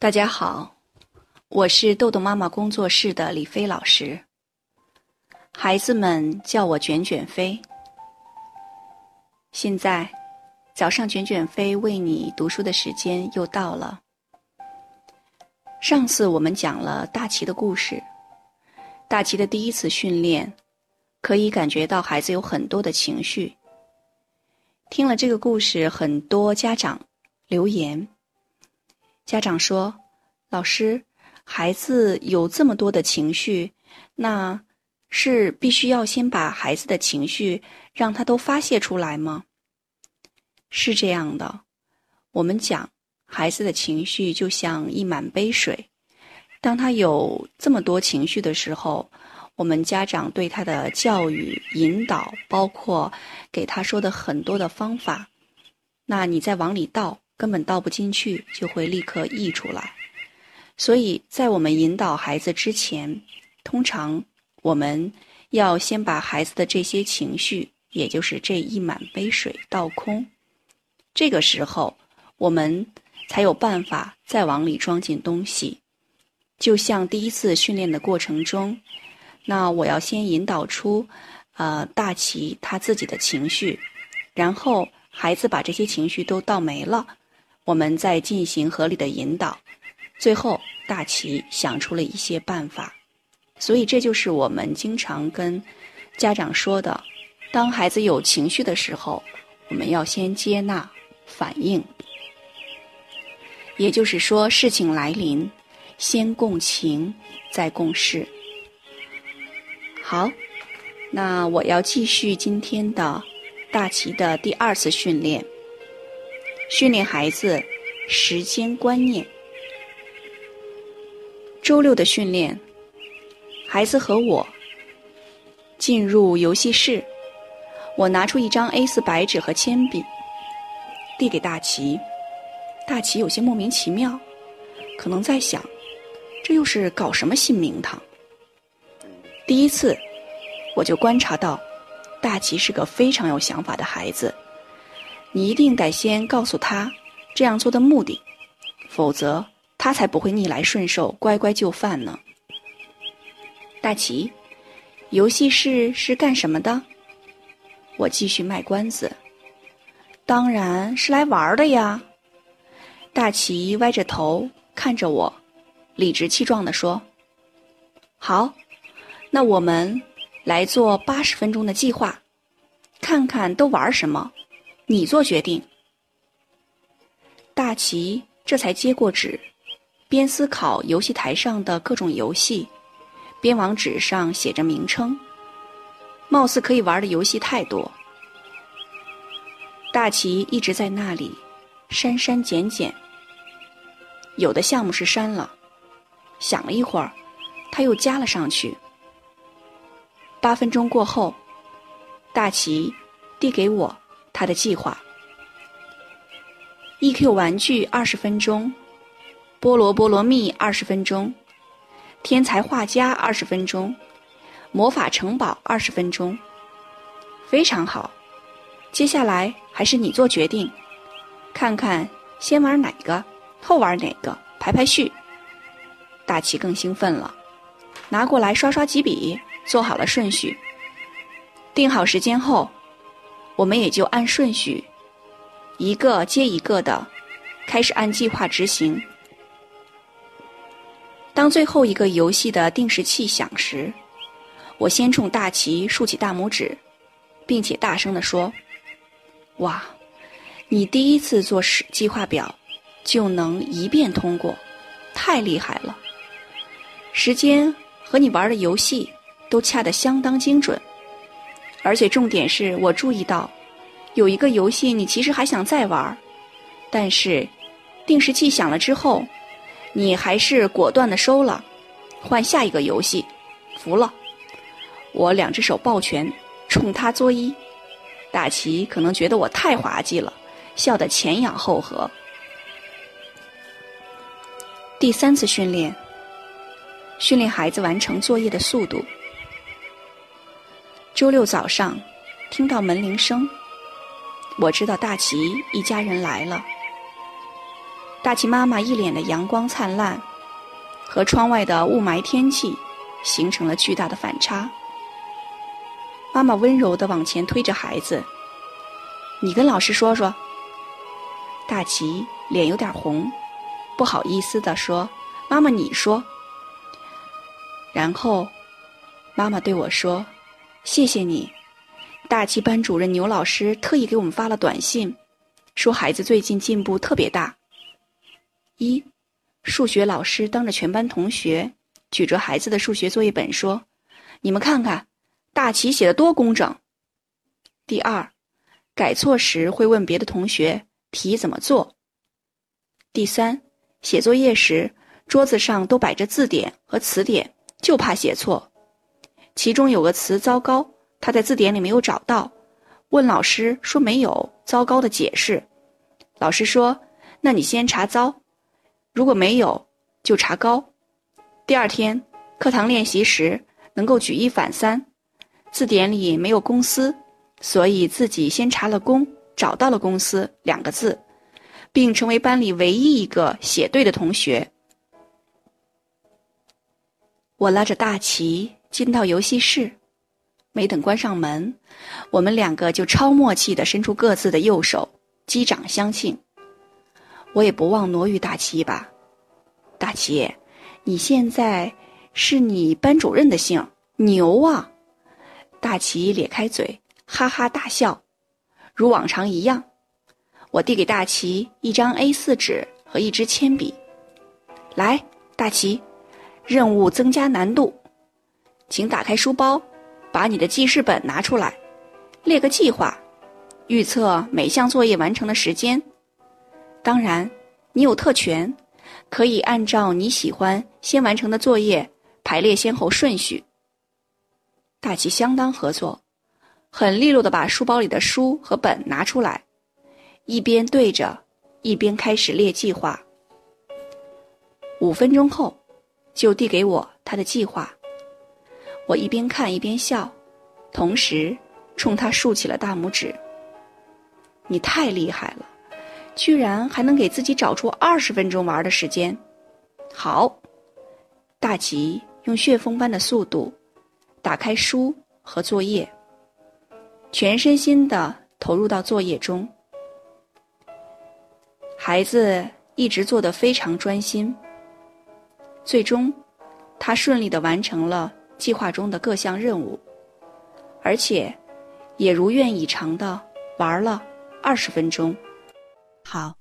大家好，我是豆豆妈妈工作室的李飞老师。孩子们叫我卷卷飞。现在，早上卷卷飞为你读书的时间又到了。上次我们讲了大齐的故事，大齐的第一次训练，可以感觉到孩子有很多的情绪。听了这个故事，很多家长留言。家长说：“老师，孩子有这么多的情绪，那是必须要先把孩子的情绪让他都发泄出来吗？”是这样的，我们讲孩子的情绪就像一满杯水，当他有这么多情绪的时候，我们家长对他的教育引导，包括给他说的很多的方法，那你再往里倒。根本倒不进去，就会立刻溢出来。所以在我们引导孩子之前，通常我们要先把孩子的这些情绪，也就是这一满杯水倒空。这个时候，我们才有办法再往里装进东西。就像第一次训练的过程中，那我要先引导出，呃，大齐他自己的情绪，然后孩子把这些情绪都倒没了。我们在进行合理的引导，最后大齐想出了一些办法，所以这就是我们经常跟家长说的：当孩子有情绪的时候，我们要先接纳、反应。也就是说，事情来临，先共情，再共事。好，那我要继续今天的大齐的第二次训练。训练孩子时间观念。周六的训练，孩子和我进入游戏室。我拿出一张 A 四白纸和铅笔，递给大齐。大齐有些莫名其妙，可能在想，这又是搞什么新名堂？第一次，我就观察到，大齐是个非常有想法的孩子。你一定得先告诉他这样做的目的，否则他才不会逆来顺受、乖乖就范呢。大齐，游戏室是干什么的？我继续卖关子。当然是来玩的呀。大齐歪着头看着我，理直气壮地说：“好，那我们来做八十分钟的计划，看看都玩什么。”你做决定。大齐这才接过纸，边思考游戏台上的各种游戏，边往纸上写着名称。貌似可以玩的游戏太多。大齐一直在那里删删减减，有的项目是删了，想了一会儿，他又加了上去。八分钟过后，大齐递给我。他的计划：E.Q. 玩具二十分钟，菠萝菠萝蜜二十分钟，天才画家二十分钟，魔法城堡二十分钟。非常好，接下来还是你做决定，看看先玩哪个，后玩哪个，排排序。大齐更兴奋了，拿过来刷刷几笔，做好了顺序。定好时间后。我们也就按顺序，一个接一个的，开始按计划执行。当最后一个游戏的定时器响时，我先冲大齐竖起大拇指，并且大声地说：“哇，你第一次做时计划表就能一遍通过，太厉害了！时间和你玩的游戏都掐得相当精准。”而且重点是我注意到，有一个游戏你其实还想再玩，但是定时器响了之后，你还是果断的收了，换下一个游戏，服了。我两只手抱拳，冲他作揖。大齐可能觉得我太滑稽了，笑得前仰后合。第三次训练，训练孩子完成作业的速度。周六早上，听到门铃声，我知道大齐一家人来了。大齐妈妈一脸的阳光灿烂，和窗外的雾霾天气形成了巨大的反差。妈妈温柔的往前推着孩子：“你跟老师说说。”大齐脸有点红，不好意思的说：“妈妈，你说。”然后，妈妈对我说：“谢谢你。”大齐班主任牛老师特意给我们发了短信，说孩子最近进步特别大。一，数学老师当着全班同学，举着孩子的数学作业本说：“你们看看，大齐写的多工整。”第二，改错时会问别的同学题怎么做。第三，写作业时桌子上都摆着字典和词典，就怕写错。其中有个词“糟糕”，他在字典里没有找到，问老师说没有“糟糕”的解释。老师说：“那你先查‘糟’。”如果没有，就查高。第二天课堂练习时，能够举一反三。字典里没有“公司”，所以自己先查了“公”，找到了“公司”两个字，并成为班里唯一一个写对的同学。我拉着大旗进到游戏室，没等关上门，我们两个就超默契地伸出各自的右手，击掌相庆。我也不忘挪于大齐吧，大齐，你现在是你班主任的姓，牛啊！大齐咧开嘴，哈哈大笑，如往常一样。我递给大齐一张 A4 纸和一支铅笔，来，大齐，任务增加难度，请打开书包，把你的记事本拿出来，列个计划，预测每项作业完成的时间。当然，你有特权，可以按照你喜欢先完成的作业排列先后顺序。大齐相当合作，很利落的把书包里的书和本拿出来，一边对着，一边开始列计划。五分钟后，就递给我他的计划。我一边看一边笑，同时冲他竖起了大拇指。你太厉害了！居然还能给自己找出二十分钟玩的时间，好！大吉用旋风般的速度打开书和作业，全身心的投入到作业中。孩子一直做得非常专心，最终他顺利的完成了计划中的各项任务，而且也如愿以偿的玩了二十分钟。好，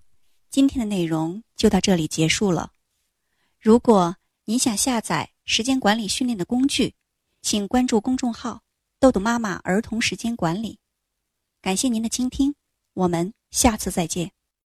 今天的内容就到这里结束了。如果您想下载时间管理训练的工具，请关注公众号“豆豆妈妈儿童时间管理”。感谢您的倾听，我们下次再见。